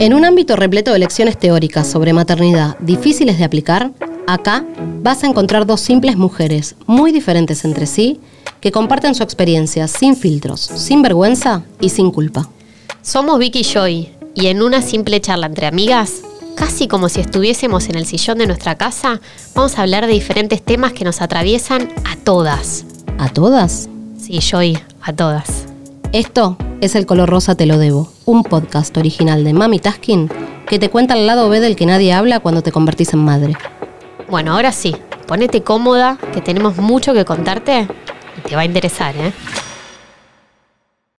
En un ámbito repleto de lecciones teóricas sobre maternidad difíciles de aplicar, acá vas a encontrar dos simples mujeres, muy diferentes entre sí, que comparten su experiencia sin filtros, sin vergüenza y sin culpa. Somos Vicky y Joy, y en una simple charla entre amigas, casi como si estuviésemos en el sillón de nuestra casa, vamos a hablar de diferentes temas que nos atraviesan a todas. ¿A todas? Sí, Joy, a todas. Esto es El Color Rosa Te Lo Debo, un podcast original de Mami Taskin que te cuenta el lado B del que nadie habla cuando te convertís en madre. Bueno, ahora sí, ponete cómoda, que tenemos mucho que contarte y te va a interesar, ¿eh?